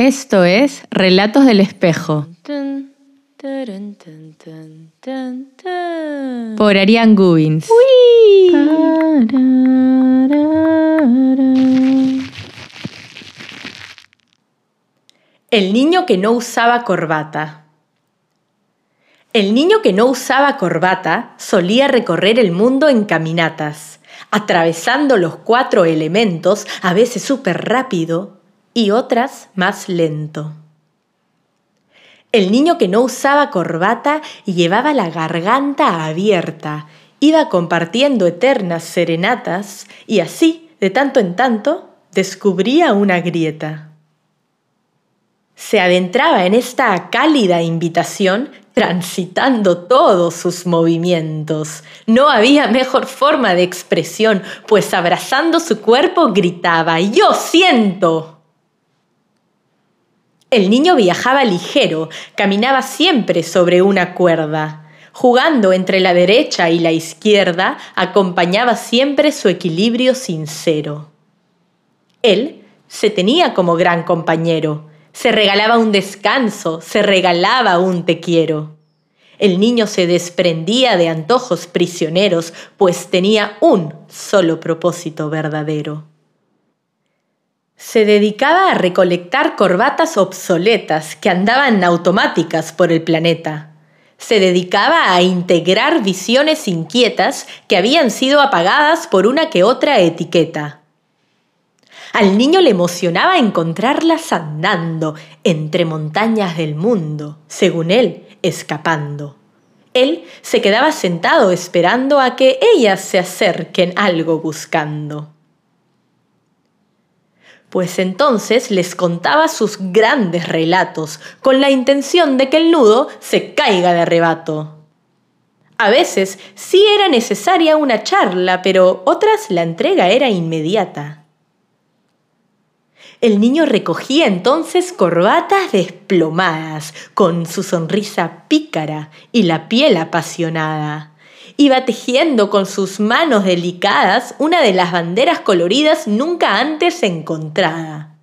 Esto es Relatos del Espejo. Por Ariane Gubins. El niño que no usaba corbata. El niño que no usaba corbata solía recorrer el mundo en caminatas, atravesando los cuatro elementos, a veces súper rápido y otras más lento. El niño que no usaba corbata y llevaba la garganta abierta, iba compartiendo eternas serenatas y así, de tanto en tanto, descubría una grieta. Se adentraba en esta cálida invitación transitando todos sus movimientos. No había mejor forma de expresión, pues abrazando su cuerpo gritaba, Yo siento. El niño viajaba ligero, caminaba siempre sobre una cuerda. Jugando entre la derecha y la izquierda, acompañaba siempre su equilibrio sincero. Él se tenía como gran compañero, se regalaba un descanso, se regalaba un te quiero. El niño se desprendía de antojos prisioneros, pues tenía un solo propósito verdadero se dedicaba a recolectar corbatas obsoletas que andaban automáticas por el planeta. Se dedicaba a integrar visiones inquietas que habían sido apagadas por una que otra etiqueta. Al niño le emocionaba encontrarlas andando entre montañas del mundo, según él, escapando. Él se quedaba sentado esperando a que ellas se acerquen algo buscando pues entonces les contaba sus grandes relatos, con la intención de que el nudo se caiga de arrebato. A veces sí era necesaria una charla, pero otras la entrega era inmediata. El niño recogía entonces corbatas desplomadas, con su sonrisa pícara y la piel apasionada iba tejiendo con sus manos delicadas una de las banderas coloridas nunca antes encontrada.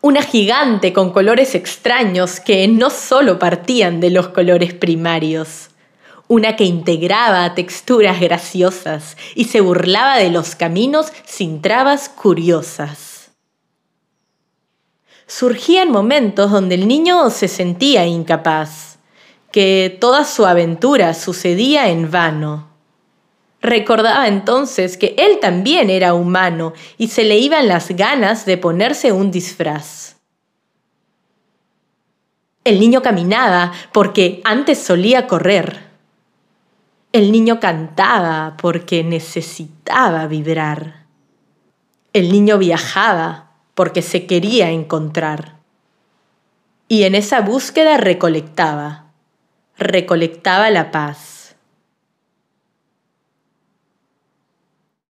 Una gigante con colores extraños que no solo partían de los colores primarios. Una que integraba texturas graciosas y se burlaba de los caminos sin trabas curiosas. Surgían momentos donde el niño se sentía incapaz, que toda su aventura sucedía en vano Recordaba entonces que él también era humano y se le iban las ganas de ponerse un disfraz. El niño caminaba porque antes solía correr. El niño cantaba porque necesitaba vibrar. El niño viajaba porque se quería encontrar. Y en esa búsqueda recolectaba, recolectaba la paz